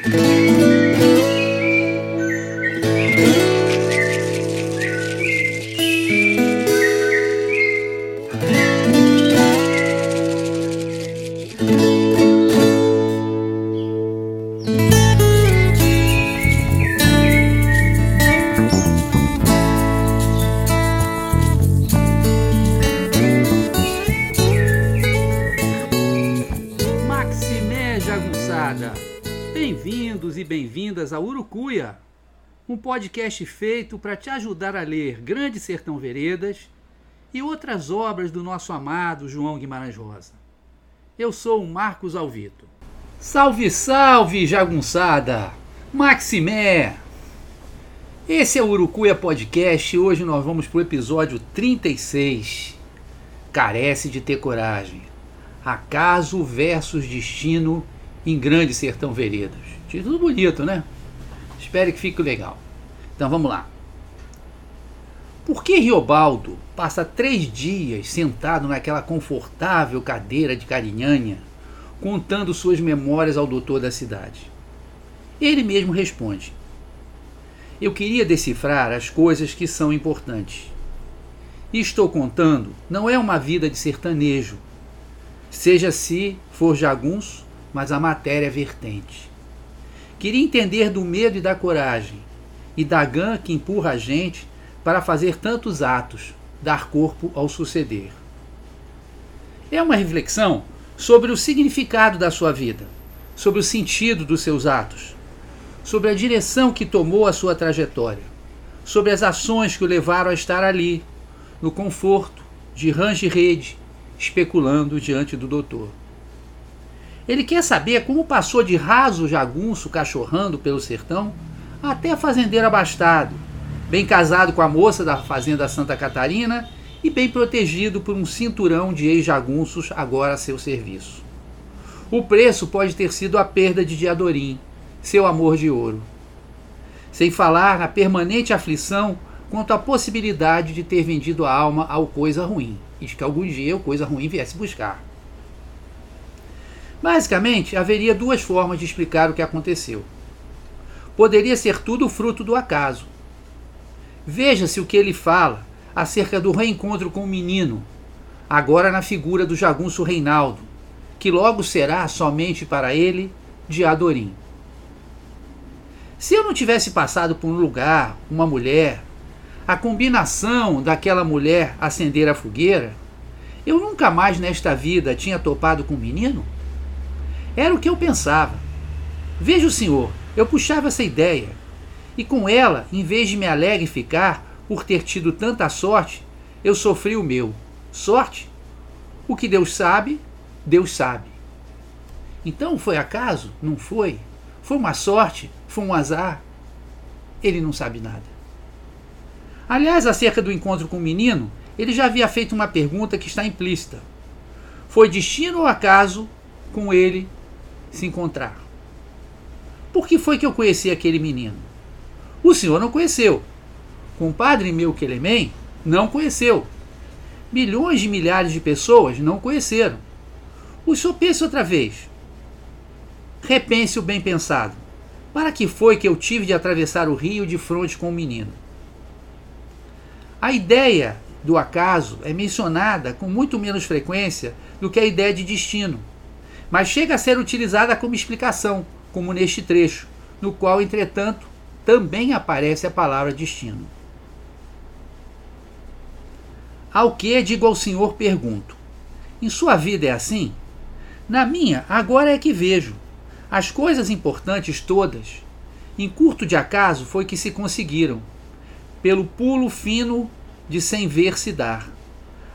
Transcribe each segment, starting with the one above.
Maximé podcast feito para te ajudar a ler Grande Sertão Veredas e outras obras do nosso amado João Guimarães Rosa. Eu sou o Marcos Alvito. Salve, salve, jagunçada! Maximé! Esse é o Urucuia Podcast e hoje nós vamos para o episódio 36. Carece de ter coragem. Acaso versus Destino em Grande Sertão Veredas. Título bonito, né? Espero que fique legal. Então vamos lá. Por que Riobaldo passa três dias sentado naquela confortável cadeira de carinhanha, contando suas memórias ao doutor da cidade? Ele mesmo responde: Eu queria decifrar as coisas que são importantes. E estou contando não é uma vida de sertanejo, seja se for jagunço, mas a matéria é vertente. Queria entender do medo e da coragem, e da gã que empurra a gente para fazer tantos atos, dar corpo ao suceder. É uma reflexão sobre o significado da sua vida, sobre o sentido dos seus atos, sobre a direção que tomou a sua trajetória, sobre as ações que o levaram a estar ali, no conforto, de range rede, especulando diante do doutor. Ele quer saber como passou de raso jagunço cachorrando pelo sertão até fazendeiro abastado, bem casado com a moça da fazenda Santa Catarina e bem protegido por um cinturão de ex-jagunços agora a seu serviço. O preço pode ter sido a perda de Diadorim, seu amor de ouro. Sem falar na permanente aflição quanto à possibilidade de ter vendido a alma ao coisa ruim, e de que algum dia o coisa ruim viesse buscar. Basicamente, haveria duas formas de explicar o que aconteceu. Poderia ser tudo fruto do acaso. Veja-se o que ele fala acerca do reencontro com o menino, agora na figura do jagunço Reinaldo, que logo será somente para ele de Adorim. Se eu não tivesse passado por um lugar, uma mulher, a combinação daquela mulher acender a fogueira, eu nunca mais nesta vida tinha topado com o menino? Era o que eu pensava. Veja o senhor, eu puxava essa ideia, e com ela, em vez de me alegre ficar por ter tido tanta sorte, eu sofri o meu. Sorte? O que Deus sabe, Deus sabe. Então foi acaso? Não foi? Foi uma sorte? Foi um azar? Ele não sabe nada. Aliás, acerca do encontro com o menino, ele já havia feito uma pergunta que está implícita. Foi destino ou acaso com ele se encontrar? Por que foi que eu conheci aquele menino? O senhor não conheceu. Compadre meu Quelemem não conheceu. Milhões de milhares de pessoas não conheceram. O senhor pense outra vez. Repense o bem pensado. Para que foi que eu tive de atravessar o rio de frente com o menino? A ideia do acaso é mencionada com muito menos frequência do que a ideia de destino, mas chega a ser utilizada como explicação, como neste trecho, no qual, entretanto, também aparece a palavra destino. Ao que digo ao senhor pergunto: Em sua vida é assim? Na minha, agora é que vejo. As coisas importantes todas, em curto de acaso, foi que se conseguiram, pelo pulo fino de sem ver se dar.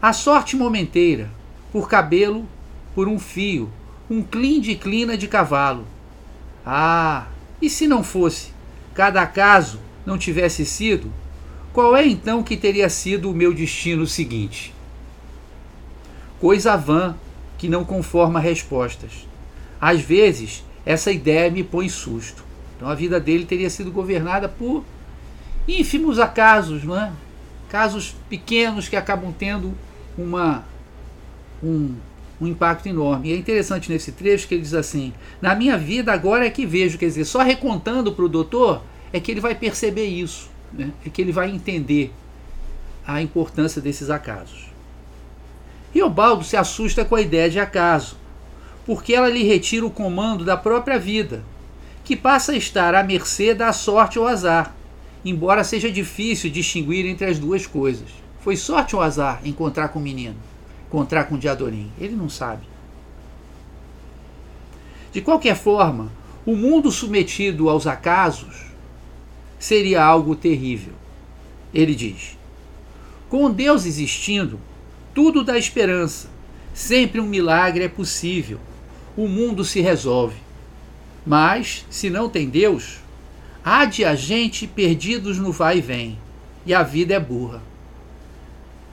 A sorte momenteira, por cabelo, por um fio, um clim de clina de cavalo. Ah, e se não fosse, cada acaso não tivesse sido, qual é então que teria sido o meu destino seguinte? Coisa vã que não conforma respostas. Às vezes, essa ideia me põe susto. Então a vida dele teria sido governada por ínfimos acasos, não é? Casos pequenos que acabam tendo uma, um, um impacto enorme. E é interessante nesse trecho que ele diz assim: Na minha vida agora é que vejo, quer dizer, só recontando para o doutor é que ele vai perceber isso, né? é que ele vai entender a importância desses acasos. Riobaldo se assusta com a ideia de acaso, porque ela lhe retira o comando da própria vida, que passa a estar à mercê da sorte ou azar, embora seja difícil distinguir entre as duas coisas. Foi sorte ou azar encontrar com o menino, encontrar com Diadorim? Ele não sabe. De qualquer forma, o mundo submetido aos acasos seria algo terrível. Ele diz: Com Deus existindo, tudo dá esperança. Sempre um milagre é possível. O mundo se resolve. Mas, se não tem Deus, há de a gente perdidos no vai e vem, e a vida é burra.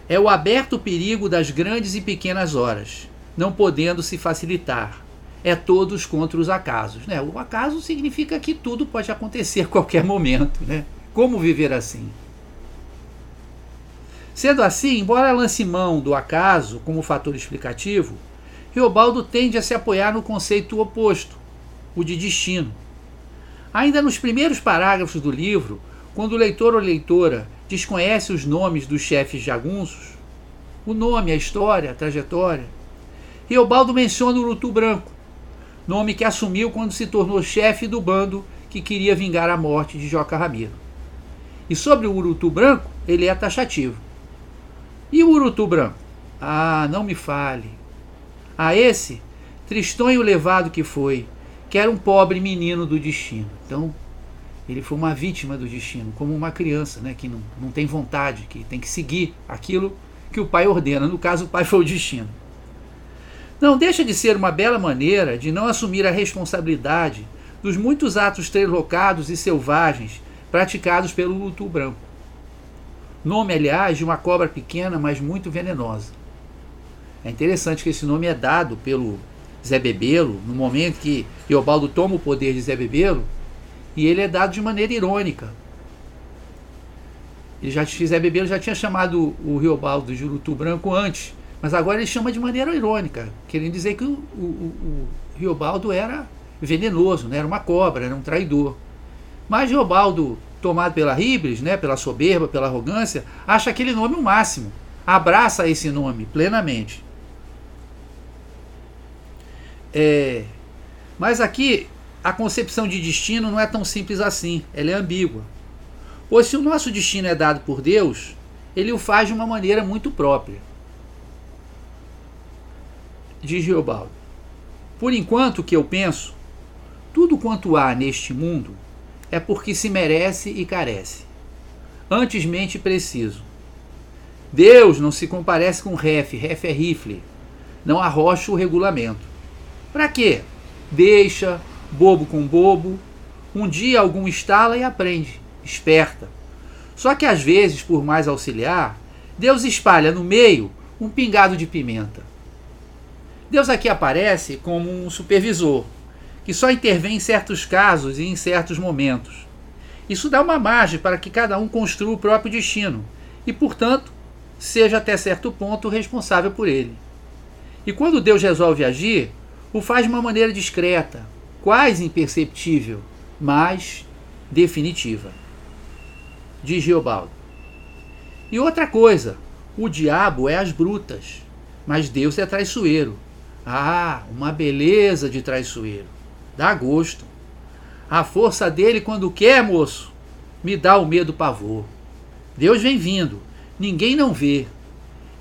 É o aberto perigo das grandes e pequenas horas, não podendo se facilitar. É todos contra os acasos. Né? O acaso significa que tudo pode acontecer a qualquer momento. Né? Como viver assim? Sendo assim, embora lance mão do acaso como fator explicativo, Riobaldo tende a se apoiar no conceito oposto, o de destino. Ainda nos primeiros parágrafos do livro, quando o leitor ou leitora desconhece os nomes dos chefes jagunços, o nome, a história, a trajetória, Riobaldo menciona o Urutu Branco, nome que assumiu quando se tornou chefe do bando que queria vingar a morte de Joca Ramiro. E sobre o Urutu Branco, ele é taxativo. E o Urutu Branco? Ah, não me fale. A esse, tristonho levado que foi, que era um pobre menino do destino. Então, ele foi uma vítima do destino, como uma criança, né, que não, não tem vontade, que tem que seguir aquilo que o pai ordena. No caso, o pai foi o destino. Não deixa de ser uma bela maneira de não assumir a responsabilidade dos muitos atos trelocados e selvagens praticados pelo luto branco. Nome, aliás, de uma cobra pequena, mas muito venenosa. É interessante que esse nome é dado pelo Zé Bebelo, no momento que Eobaldo toma o poder de Zé Bebelo, e ele é dado de maneira irônica. Ele já, Zé Bebelo já tinha chamado o Riobaldo de Urutu Branco antes, mas agora ele chama de maneira irônica, querendo dizer que o, o, o Riobaldo era venenoso, né? era uma cobra, era um traidor. Mas Riobaldo, tomado pela ribres, né? pela soberba, pela arrogância, acha aquele nome o máximo, abraça esse nome plenamente. É, mas aqui a concepção de destino não é tão simples assim, ela é ambígua. Pois se o nosso destino é dado por Deus, ele o faz de uma maneira muito própria. Diz Geobaldo: Por enquanto que eu penso, tudo quanto há neste mundo é porque se merece e carece. Antes mente preciso. Deus não se comparece com ref, ref é rifle. Não arrocha o regulamento. Para quê? Deixa, bobo com bobo. Um dia algum instala e aprende, esperta. Só que às vezes, por mais auxiliar, Deus espalha no meio um pingado de pimenta. Deus aqui aparece como um supervisor, que só intervém em certos casos e em certos momentos. Isso dá uma margem para que cada um construa o próprio destino e, portanto, seja até certo ponto responsável por ele. E quando Deus resolve agir, o faz de uma maneira discreta, quase imperceptível, mas definitiva. Diz Geobaldo. E outra coisa, o diabo é as brutas, mas Deus é traiçoeiro. Ah, uma beleza de traiçoeiro. Dá gosto. A força dele quando quer, moço, me dá o medo pavor. Deus vem vindo, ninguém não vê.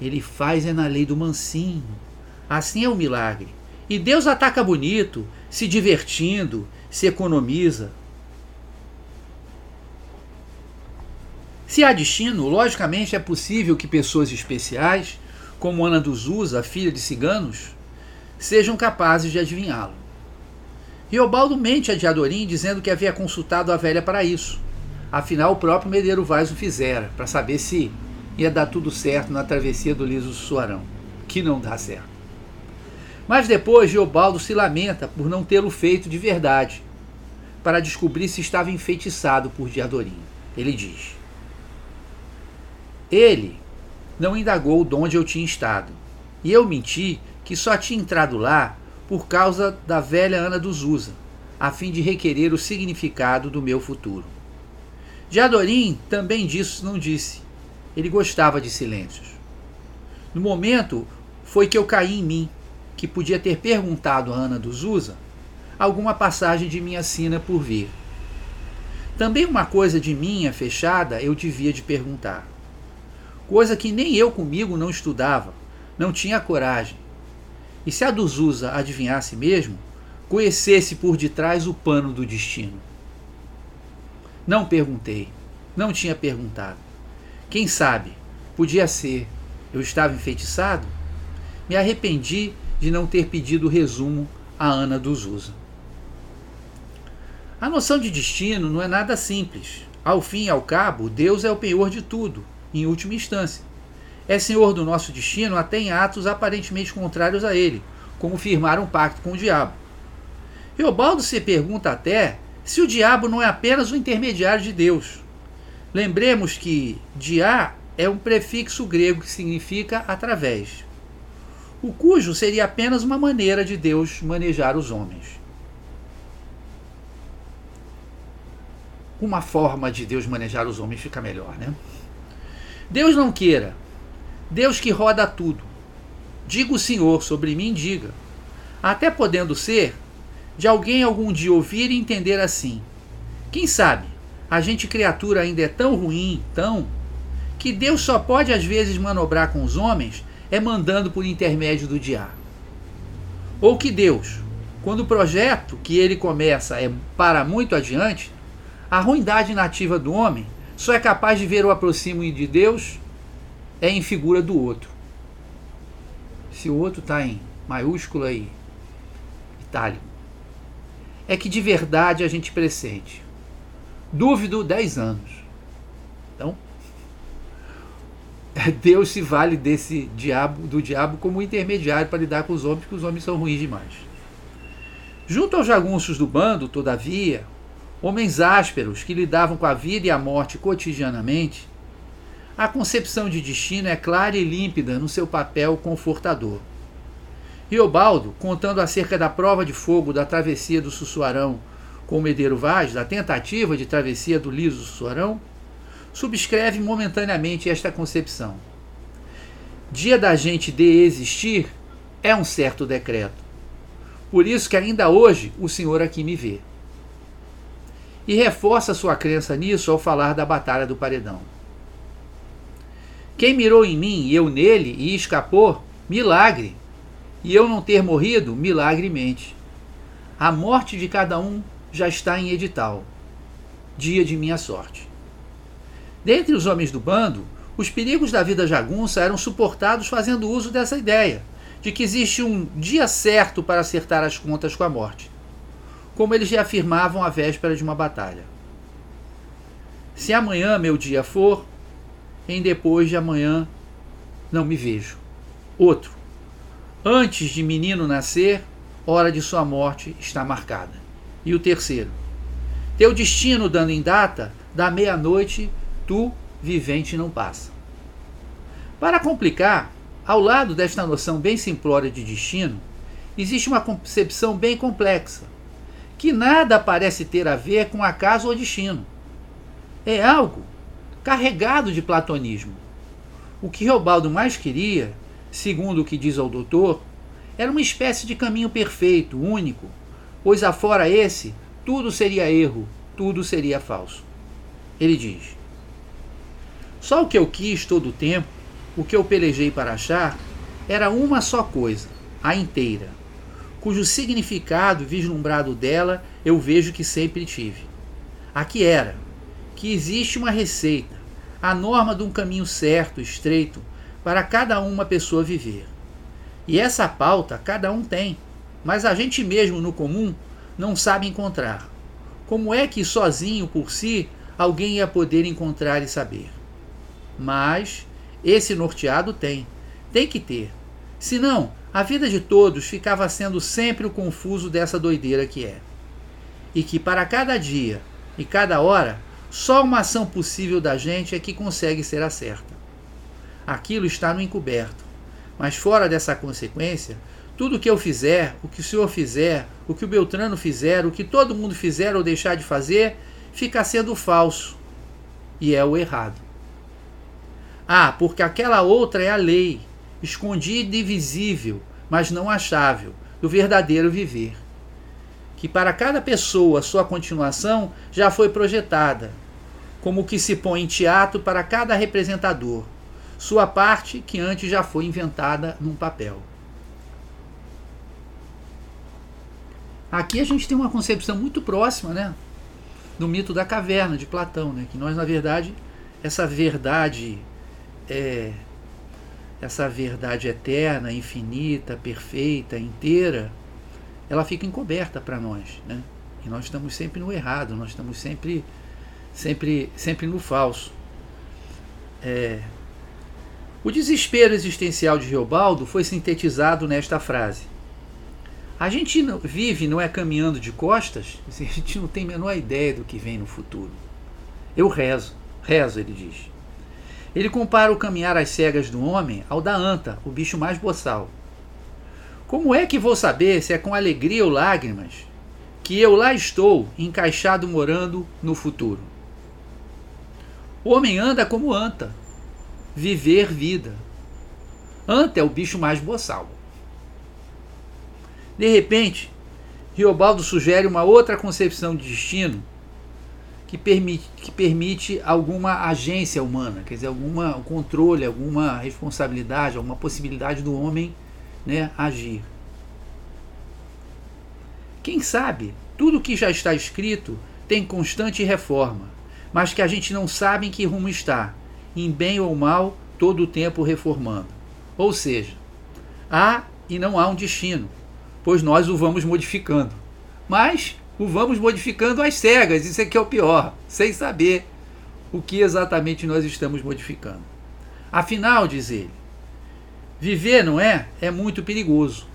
Ele faz é na lei do mansinho. Assim é o milagre. E Deus ataca bonito, se divertindo, se economiza. Se há destino, logicamente é possível que pessoas especiais, como Ana dos Usa, filha de ciganos, sejam capazes de adivinhá-lo. Riobaldo mente a Diadorim dizendo que havia consultado a velha para isso. Afinal, o próprio Medeiro Vaz o fizera, para saber se ia dar tudo certo na travessia do liso Suarão, que não dá certo. Mas depois Geobaldo se lamenta por não tê-lo feito de verdade, para descobrir se estava enfeitiçado por Diadorim. Ele diz: Ele não indagou de onde eu tinha estado, e eu menti que só tinha entrado lá por causa da velha Ana dos Usa, a fim de requerer o significado do meu futuro. Diadorim também disso não disse. Ele gostava de silêncios. No momento foi que eu caí em mim, que podia ter perguntado a Ana dos Usa alguma passagem de minha sina por vir. Também uma coisa de minha fechada eu devia de perguntar. Coisa que nem eu comigo não estudava, não tinha coragem. E se a Duzusa adivinhasse mesmo, conhecesse por detrás o pano do destino. Não perguntei, não tinha perguntado. Quem sabe, podia ser. Eu estava enfeitiçado? Me arrependi de não ter pedido o resumo a Ana Duzusa. A noção de destino não é nada simples. Ao fim e ao cabo, Deus é o penhor de tudo, em última instância. É senhor do nosso destino até em atos aparentemente contrários a ele, como firmar um pacto com o diabo. Eobaldo se pergunta até se o diabo não é apenas o intermediário de Deus. Lembremos que dia é um prefixo grego que significa através, o cujo seria apenas uma maneira de Deus manejar os homens. uma forma de Deus manejar os homens fica melhor, né? Deus não queira, Deus que roda tudo. Diga o Senhor, sobre mim diga. Até podendo ser de alguém algum dia ouvir e entender assim. Quem sabe, a gente criatura ainda é tão ruim, tão, que Deus só pode às vezes manobrar com os homens é mandando por intermédio do diabo. Ou que Deus, quando o projeto que ele começa é para muito adiante, a ruindade nativa do homem só é capaz de ver o aproximo de Deus é em figura do outro. Se o outro está em maiúscula e itálico, é que de verdade a gente pressente. Dúvido 10 anos. Então, Deus se vale desse diabo, do diabo como intermediário para lidar com os homens, porque os homens são ruins demais. Junto aos jagunços do bando, todavia, homens ásperos que lidavam com a vida e a morte cotidianamente, a concepção de destino é clara e límpida no seu papel confortador. Riobaldo, contando acerca da prova de fogo da travessia do Sussuarão com o Medeiro Vaz, da tentativa de travessia do liso Sussuarão, subscreve momentaneamente esta concepção. Dia da gente de existir é um certo decreto. Por isso que ainda hoje o senhor aqui me vê e reforça sua crença nisso ao falar da Batalha do Paredão. Quem mirou em mim e eu nele e escapou, milagre. E eu não ter morrido, milagremente. A morte de cada um já está em edital. Dia de minha sorte. Dentre os homens do bando, os perigos da vida jagunça eram suportados fazendo uso dessa ideia, de que existe um dia certo para acertar as contas com a morte como eles reafirmavam à véspera de uma batalha. Se amanhã meu dia for, em depois de amanhã não me vejo. Outro. Antes de menino nascer, hora de sua morte está marcada. E o terceiro. Teu destino dando em data, da meia-noite, tu, vivente, não passa. Para complicar, ao lado desta noção bem simplória de destino, existe uma concepção bem complexa, que nada parece ter a ver com acaso ou destino. É algo carregado de platonismo. O que Reobaldo mais queria, segundo o que diz o doutor, era uma espécie de caminho perfeito, único, pois afora esse, tudo seria erro, tudo seria falso. Ele diz: Só o que eu quis todo o tempo, o que eu pelejei para achar, era uma só coisa, a inteira cujo significado vislumbrado dela eu vejo que sempre tive. Aqui era que existe uma receita, a norma de um caminho certo, estreito, para cada uma pessoa viver. E essa pauta cada um tem, mas a gente mesmo no comum não sabe encontrar. Como é que sozinho por si alguém ia poder encontrar e saber? Mas esse norteado tem, tem que ter. Senão, a vida de todos ficava sendo sempre o confuso dessa doideira que é. E que para cada dia e cada hora, só uma ação possível da gente é que consegue ser a certa. Aquilo está no encoberto, mas fora dessa consequência, tudo que eu fizer, o que o senhor fizer, o que o Beltrano fizer, o que todo mundo fizer ou deixar de fazer, fica sendo falso e é o errado. Ah, porque aquela outra é a lei, escondida e visível, mas não achável, do verdadeiro viver. Que para cada pessoa sua continuação já foi projetada, como o que se põe em teatro para cada representador, sua parte que antes já foi inventada num papel. Aqui a gente tem uma concepção muito próxima, né, do mito da caverna de Platão, né, que nós na verdade essa verdade é essa verdade eterna, infinita, perfeita, inteira, ela fica encoberta para nós, né? E nós estamos sempre no errado, nós estamos sempre sempre sempre no falso. É, o desespero existencial de Riobaldo foi sintetizado nesta frase: a gente vive, não é caminhando de costas, a gente não tem a menor ideia do que vem no futuro. Eu rezo, rezo, ele diz. Ele compara o caminhar às cegas do homem ao da anta, o bicho mais boçal. Como é que vou saber se é com alegria ou lágrimas que eu lá estou, encaixado morando no futuro? O homem anda como anta, viver vida. Anta é o bicho mais boçal. De repente, Riobaldo sugere uma outra concepção de destino que permite, que permite alguma agência humana, quer dizer, alguma controle, alguma responsabilidade, alguma possibilidade do homem né, agir. Quem sabe, tudo que já está escrito tem constante reforma, mas que a gente não sabe em que rumo está, em bem ou mal, todo o tempo reformando. Ou seja, há e não há um destino, pois nós o vamos modificando. Mas o vamos modificando às cegas, isso é que é o pior, sem saber o que exatamente nós estamos modificando. Afinal, diz ele, viver, não é? É muito perigoso,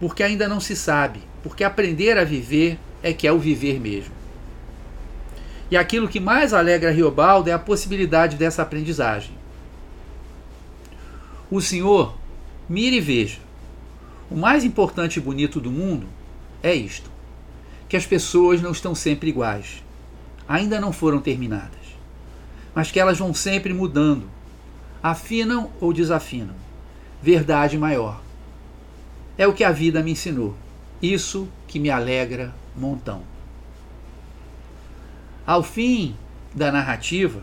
porque ainda não se sabe, porque aprender a viver é que é o viver mesmo. E aquilo que mais alegra Riobaldo é a possibilidade dessa aprendizagem. O Senhor, mire e veja, o mais importante e bonito do mundo é isto: que as pessoas não estão sempre iguais, ainda não foram terminadas, mas que elas vão sempre mudando, afinam ou desafinam. Verdade maior. É o que a vida me ensinou. Isso que me alegra montão. Ao fim da narrativa,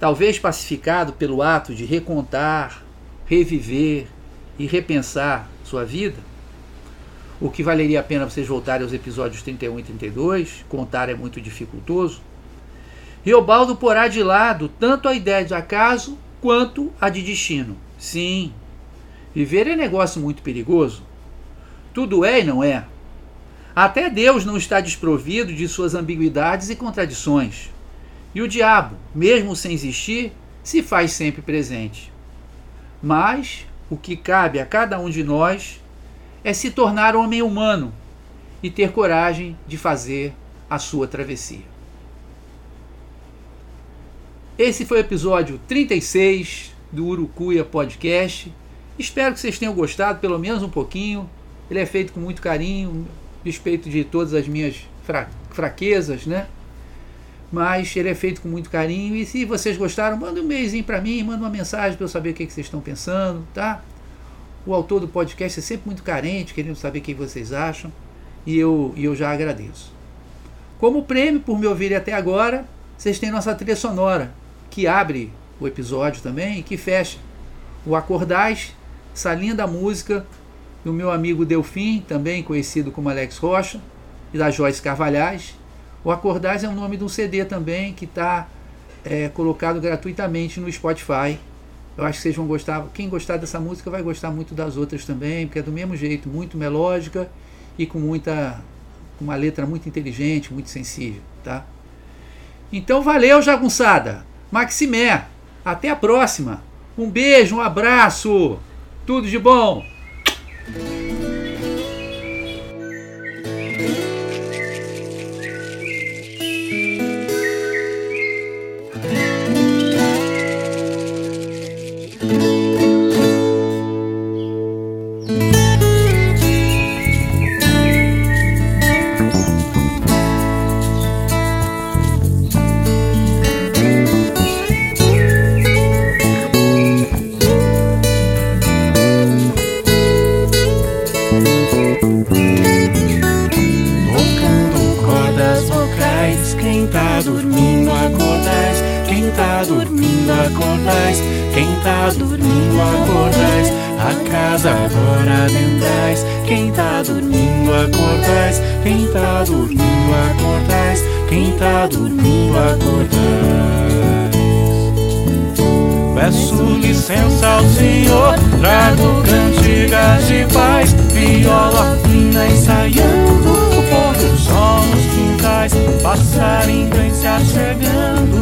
talvez pacificado pelo ato de recontar, reviver e repensar sua vida, o que valeria a pena vocês voltarem aos episódios 31 e 32, contar é muito dificultoso. Riobaldo porá de lado tanto a ideia de acaso quanto a de destino. Sim, viver é negócio muito perigoso. Tudo é e não é. Até Deus não está desprovido de suas ambiguidades e contradições. E o diabo, mesmo sem existir, se faz sempre presente. Mas o que cabe a cada um de nós é se tornar homem humano e ter coragem de fazer a sua travessia. Esse foi o episódio 36 do Urucuia Podcast. Espero que vocês tenham gostado, pelo menos um pouquinho. Ele é feito com muito carinho, respeito de todas as minhas fra fraquezas, né? mas ele é feito com muito carinho. E se vocês gostaram, manda um e-mailzinho para mim, manda uma mensagem para eu saber o que, que vocês estão pensando, tá? O autor do podcast é sempre muito carente, querendo saber o que vocês acham, e eu, e eu já agradeço. Como prêmio por me ouvirem até agora, vocês têm nossa trilha sonora, que abre o episódio também e que fecha. O Acordais, essa linda música do meu amigo Delfim, também conhecido como Alex Rocha, e da Joyce Carvalhais o Acordais é o nome de um CD também que está é, colocado gratuitamente no Spotify. Eu acho que vocês vão gostar. Quem gostar dessa música vai gostar muito das outras também, porque é do mesmo jeito, muito melódica e com muita com uma letra muito inteligente, muito sensível, tá? Então valeu, jagunçada. Maximé, até a próxima. Um beijo, um abraço. Tudo de bom. Tá dormindo acordais, quem tá dormindo acordais, a casa agora adentrais, quem tá dormindo acordais, quem tá dormindo acordais, quem tá dormindo acordais. Peço licença ao Senhor, trago cantigas de paz, viola fina ensaiando, o pôr do sol nos quintais, passarinho vem se achegando